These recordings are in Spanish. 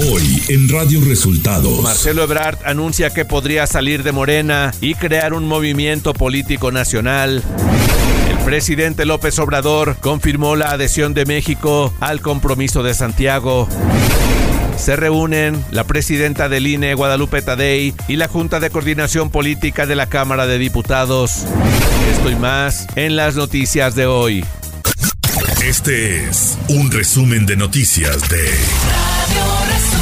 Hoy en Radio Resultados. Marcelo Ebrard anuncia que podría salir de Morena y crear un movimiento político nacional. El presidente López Obrador confirmó la adhesión de México al compromiso de Santiago. Se reúnen la presidenta del INE, Guadalupe Tadei, y la Junta de Coordinación Política de la Cámara de Diputados. Esto y más en las noticias de hoy. Este es un resumen de noticias de Radio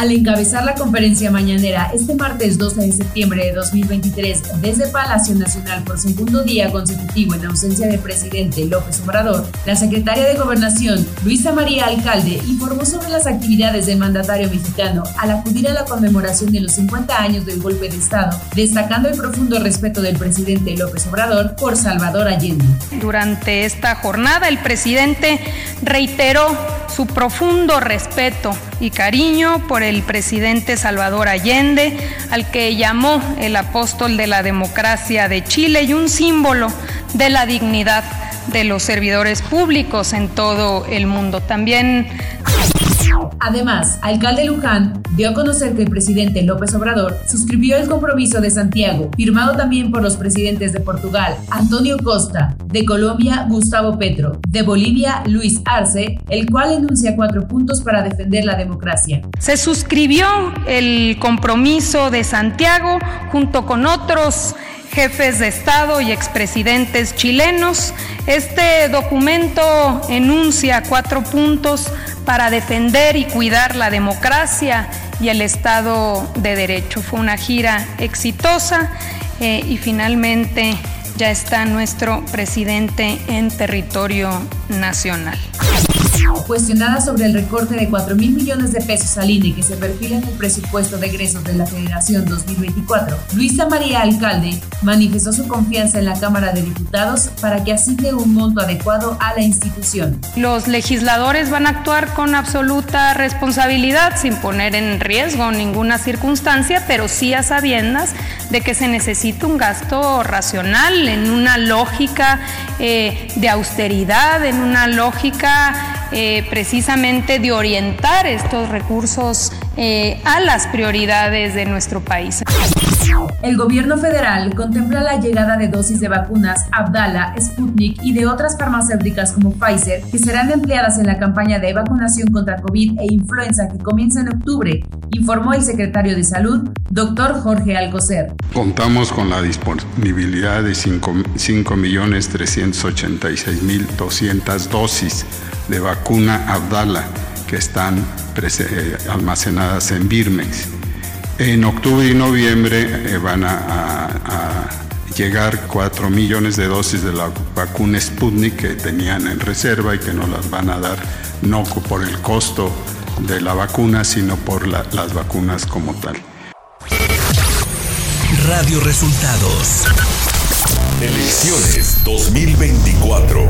Al encabezar la conferencia mañanera este martes 12 de septiembre de 2023 desde Palacio Nacional por segundo día consecutivo en ausencia del presidente López Obrador, la secretaria de Gobernación, Luisa María Alcalde, informó sobre las actividades del mandatario mexicano al acudir a la conmemoración de los 50 años del golpe de Estado, destacando el profundo respeto del presidente López Obrador por Salvador Allende. Durante esta jornada, el presidente reiteró su profundo respeto y cariño por el presidente Salvador Allende, al que llamó el apóstol de la democracia de Chile y un símbolo de la dignidad de los servidores públicos en todo el mundo. También Además, alcalde Luján dio a conocer que el presidente López Obrador suscribió el compromiso de Santiago, firmado también por los presidentes de Portugal, Antonio Costa, de Colombia, Gustavo Petro, de Bolivia, Luis Arce, el cual enuncia cuatro puntos para defender la democracia. Se suscribió el compromiso de Santiago junto con otros jefes de Estado y expresidentes chilenos. Este documento enuncia cuatro puntos para defender y cuidar la democracia y el Estado de Derecho. Fue una gira exitosa eh, y finalmente ya está nuestro presidente en territorio nacional. Cuestionada sobre el recorte de 4 mil millones de pesos al INE que se perfila en el presupuesto de egresos de la Federación 2024, Luisa María Alcalde manifestó su confianza en la Cámara de Diputados para que asigne un monto adecuado a la institución. Los legisladores van a actuar con absoluta responsabilidad, sin poner en riesgo ninguna circunstancia, pero sí a sabiendas de que se necesita un gasto racional en una lógica eh, de austeridad, en una lógica eh, precisamente de orientar estos recursos eh, a las prioridades de nuestro país. El gobierno federal contempla la llegada de dosis de vacunas Abdala, Sputnik y de otras farmacéuticas como Pfizer que serán empleadas en la campaña de vacunación contra COVID e influenza que comienza en octubre, informó el secretario de Salud, doctor Jorge Alcocer. Contamos con la disponibilidad de 5.386.200 dosis de vacuna Abdala que están eh, almacenadas en Birmex. En octubre y noviembre eh, van a, llegar 4 millones de dosis de la vacuna Sputnik que tenían en reserva y que no las van a dar no por el costo de la vacuna, sino por las vacunas como tal. Radio Resultados. Elecciones 2024.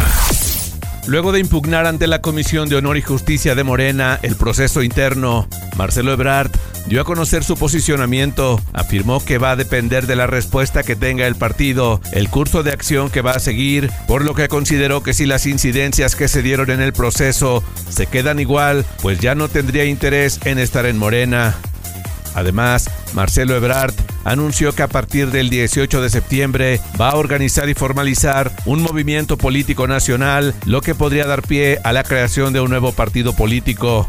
Luego de impugnar ante la Comisión de Honor y Justicia de Morena el proceso interno, Marcelo Ebrard dio a conocer su posicionamiento, afirmó que va a depender de la respuesta que tenga el partido, el curso de acción que va a seguir, por lo que consideró que si las incidencias que se dieron en el proceso se quedan igual, pues ya no tendría interés en estar en Morena. Además, Marcelo Ebrard anunció que a partir del 18 de septiembre va a organizar y formalizar un movimiento político nacional, lo que podría dar pie a la creación de un nuevo partido político.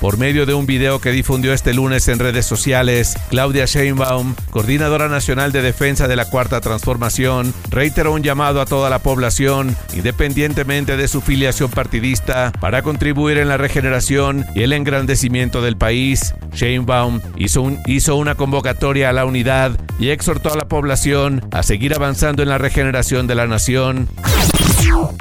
Por medio de un video que difundió este lunes en redes sociales, Claudia Sheinbaum, coordinadora nacional de defensa de la Cuarta Transformación, reiteró un llamado a toda la población, independientemente de su filiación partidista, para contribuir en la regeneración y el engrandecimiento del país. Sheinbaum hizo, una convocatoria a la unidad y exhortó a la población a seguir avanzando en la regeneración de la nación.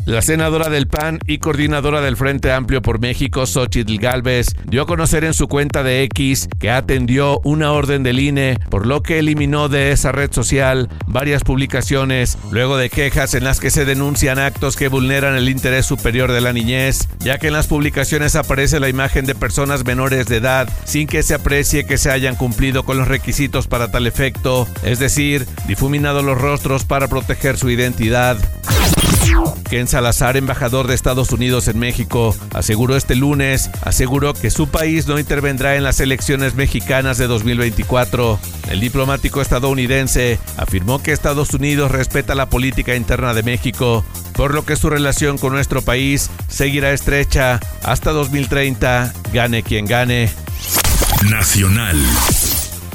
La senadora del PAN y coordinadora del Frente Amplio por México, Xochitl Galvez, dio a conocer en su cuenta de X que atendió una orden del INE, por lo que eliminó de esa red social varias publicaciones, luego de quejas en las que se denuncian actos que vulneran el interés superior de la niñez, ya que en las publicaciones aparece la imagen de personas menores de edad sin que se aprecie que se hayan cumplido con los requisitos para tal efecto, es decir, difuminado los rostros para proteger su identidad. Ken Salazar, embajador de Estados Unidos en México, aseguró este lunes, aseguró que su país no intervendrá en las elecciones mexicanas de 2024. El diplomático estadounidense afirmó que Estados Unidos respeta la política interna de México, por lo que su relación con nuestro país seguirá estrecha hasta 2030, gane quien gane. Nacional.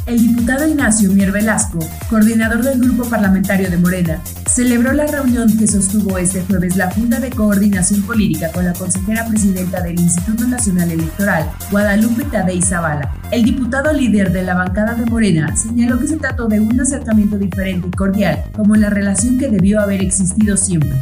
El diputado Ignacio Mier Velasco, coordinador del Grupo Parlamentario de Morena, celebró la reunión que sostuvo este jueves la Junta de Coordinación Política con la consejera presidenta del Instituto Nacional Electoral, Guadalupe Tadei Zavala. El diputado líder de la bancada de Morena señaló que se trató de un acercamiento diferente y cordial, como la relación que debió haber existido siempre.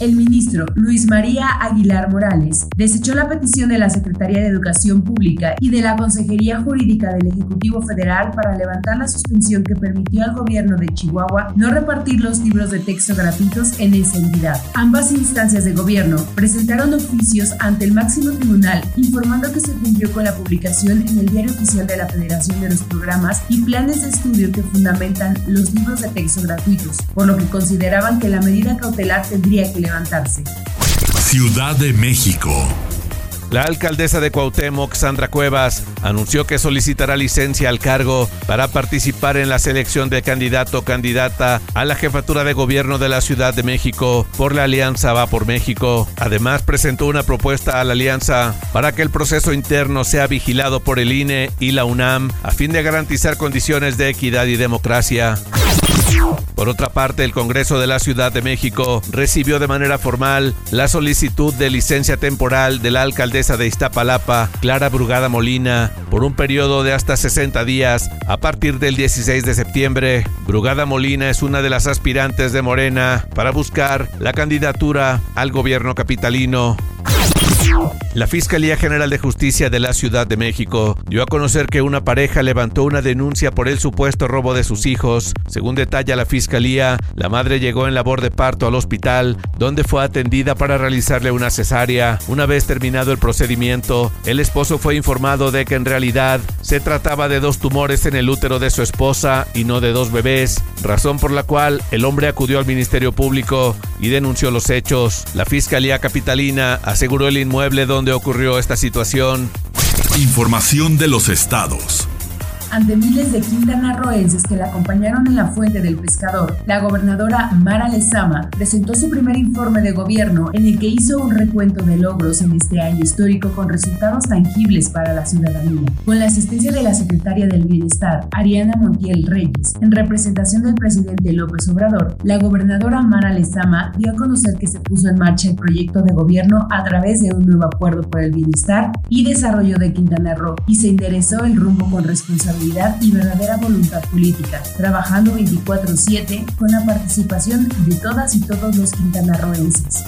El ministro Luis María Aguilar Morales desechó la petición de la Secretaría de Educación Pública y de la Consejería Jurídica del Ejecutivo Federal para levantar la suspensión que permitió al gobierno de Chihuahua no repartir los libros de texto gratuitos en esa entidad. Ambas instancias de gobierno presentaron oficios ante el máximo tribunal informando que se cumplió con la publicación en el diario oficial de la Federación de los programas y planes de estudio que fundamentan los libros de texto gratuitos, por lo que consideraban que la medida cautelar tendría que levantarse. Ciudad de México. La alcaldesa de Cuauhtémoc, Sandra Cuevas, anunció que solicitará licencia al cargo para participar en la selección de candidato o candidata a la jefatura de gobierno de la Ciudad de México por la Alianza Va por México. Además, presentó una propuesta a la Alianza para que el proceso interno sea vigilado por el INE y la UNAM a fin de garantizar condiciones de equidad y democracia. Por otra parte, el Congreso de la Ciudad de México recibió de manera formal la solicitud de licencia temporal de la alcaldesa de Iztapalapa, Clara Brugada Molina, por un periodo de hasta 60 días a partir del 16 de septiembre. Brugada Molina es una de las aspirantes de Morena para buscar la candidatura al gobierno capitalino. La Fiscalía General de Justicia de la Ciudad de México dio a conocer que una pareja levantó una denuncia por el supuesto robo de sus hijos. Según detalla la Fiscalía, la madre llegó en labor de parto al hospital, donde fue atendida para realizarle una cesárea. Una vez terminado el procedimiento, el esposo fue informado de que en realidad se trataba de dos tumores en el útero de su esposa y no de dos bebés, razón por la cual el hombre acudió al Ministerio Público y denunció los hechos. La Fiscalía Capitalina aseguró el inmueble donde ocurrió esta situación. Información de los estados ante miles de quintanarroenses que la acompañaron en la fuente del pescador, la gobernadora Mara Lezama presentó su primer informe de gobierno en el que hizo un recuento de logros en este año histórico con resultados tangibles para la ciudadanía. Con la asistencia de la secretaria del Bienestar, Ariana Montiel Reyes, en representación del presidente López Obrador, la gobernadora Mara Lezama dio a conocer que se puso en marcha el proyecto de gobierno a través de un nuevo acuerdo por el bienestar y desarrollo de Quintana Roo y se enderezó el rumbo con responsabilidad y verdadera voluntad política, trabajando 24/7 con la participación de todas y todos los quintanarroenses.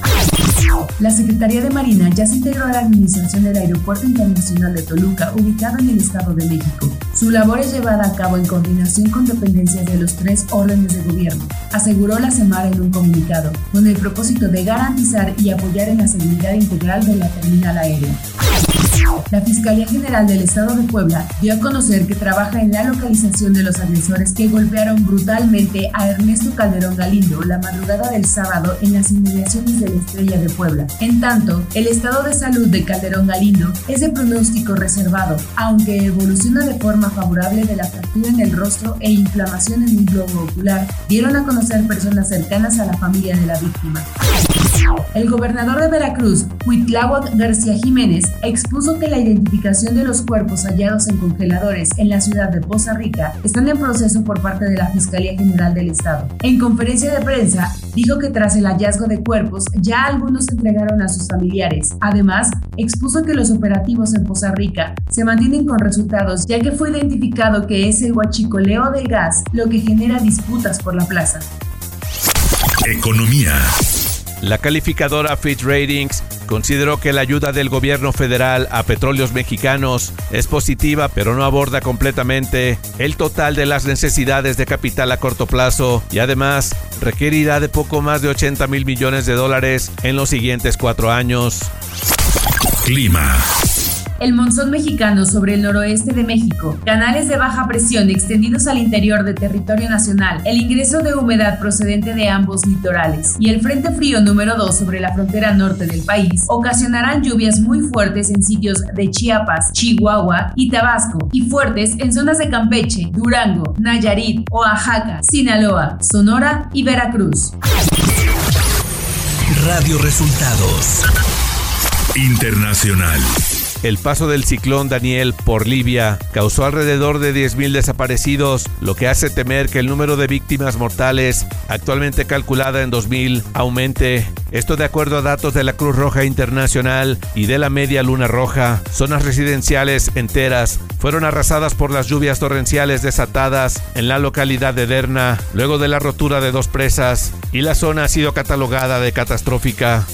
La Secretaría de Marina ya se integró a la administración del Aeropuerto Internacional de Toluca, ubicado en el Estado de México. Su labor es llevada a cabo en coordinación con dependencias de los tres órdenes de gobierno, aseguró la Semar en un comunicado, con el propósito de garantizar y apoyar en la seguridad integral de la terminal aérea. La Fiscalía General del Estado de Puebla dio a conocer que trabaja en la localización de los agresores que golpearon brutalmente a Ernesto Calderón Galindo la madrugada del sábado en las inmediaciones de la Estrella de Puebla. En tanto, el estado de salud de Calderón Galindo es de pronóstico reservado, aunque evoluciona de forma favorable de la fractura en el rostro e inflamación en el globo ocular, dieron a conocer personas cercanas a la familia de la víctima. El gobernador de Veracruz, Huitláhuac García Jiménez, expuso que la identificación de los cuerpos hallados en congeladores en la ciudad de Poza Rica están en proceso por parte de la Fiscalía General del Estado. En conferencia de prensa, dijo que tras el hallazgo de cuerpos ya algunos se entregaron a sus familiares. Además, expuso que los operativos en Poza Rica se mantienen con resultados ya que fue identificado que es el huachicoleo del gas lo que genera disputas por la plaza. Economía. La calificadora Fitch Ratings consideró que la ayuda del gobierno federal a petróleos mexicanos es positiva, pero no aborda completamente el total de las necesidades de capital a corto plazo y además requerirá de poco más de 80 mil millones de dólares en los siguientes cuatro años. Clima. El monzón mexicano sobre el noroeste de México, canales de baja presión extendidos al interior del territorio nacional, el ingreso de humedad procedente de ambos litorales y el frente frío número 2 sobre la frontera norte del país ocasionarán lluvias muy fuertes en sitios de Chiapas, Chihuahua y Tabasco y fuertes en zonas de Campeche, Durango, Nayarit, Oaxaca, Sinaloa, Sonora y Veracruz. Radio Resultados Internacional. El paso del ciclón Daniel por Libia causó alrededor de 10.000 desaparecidos, lo que hace temer que el número de víctimas mortales, actualmente calculada en 2.000, aumente. Esto de acuerdo a datos de la Cruz Roja Internacional y de la Media Luna Roja. Zonas residenciales enteras fueron arrasadas por las lluvias torrenciales desatadas en la localidad de Derna, luego de la rotura de dos presas, y la zona ha sido catalogada de catastrófica.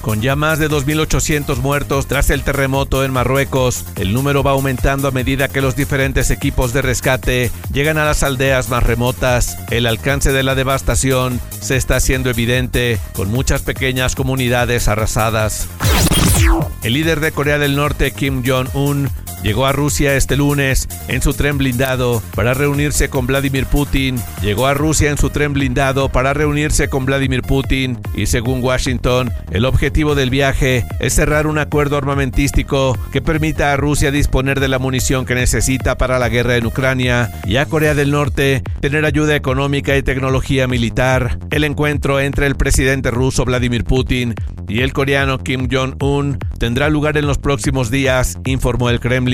Con ya más de 2.800 muertos tras el terremoto en Marruecos, el número va aumentando a medida que los diferentes equipos de rescate llegan a las aldeas más remotas. El alcance de la devastación se está haciendo evidente, con muchas pequeñas comunidades arrasadas. El líder de Corea del Norte, Kim Jong-un, llegó a Rusia este lunes en su tren blindado para reunirse con Vladimir Putin. Llegó a Rusia en su tren blindado para reunirse con Vladimir Putin y según Washington, el objetivo del viaje es cerrar un acuerdo armamentístico que permita a Rusia disponer de la munición que necesita para la guerra en Ucrania y a Corea del Norte tener ayuda económica y tecnología militar. El encuentro entre el presidente ruso Vladimir Putin y el coreano Kim Jong-un tendrá lugar en los próximos días, informó el Kremlin.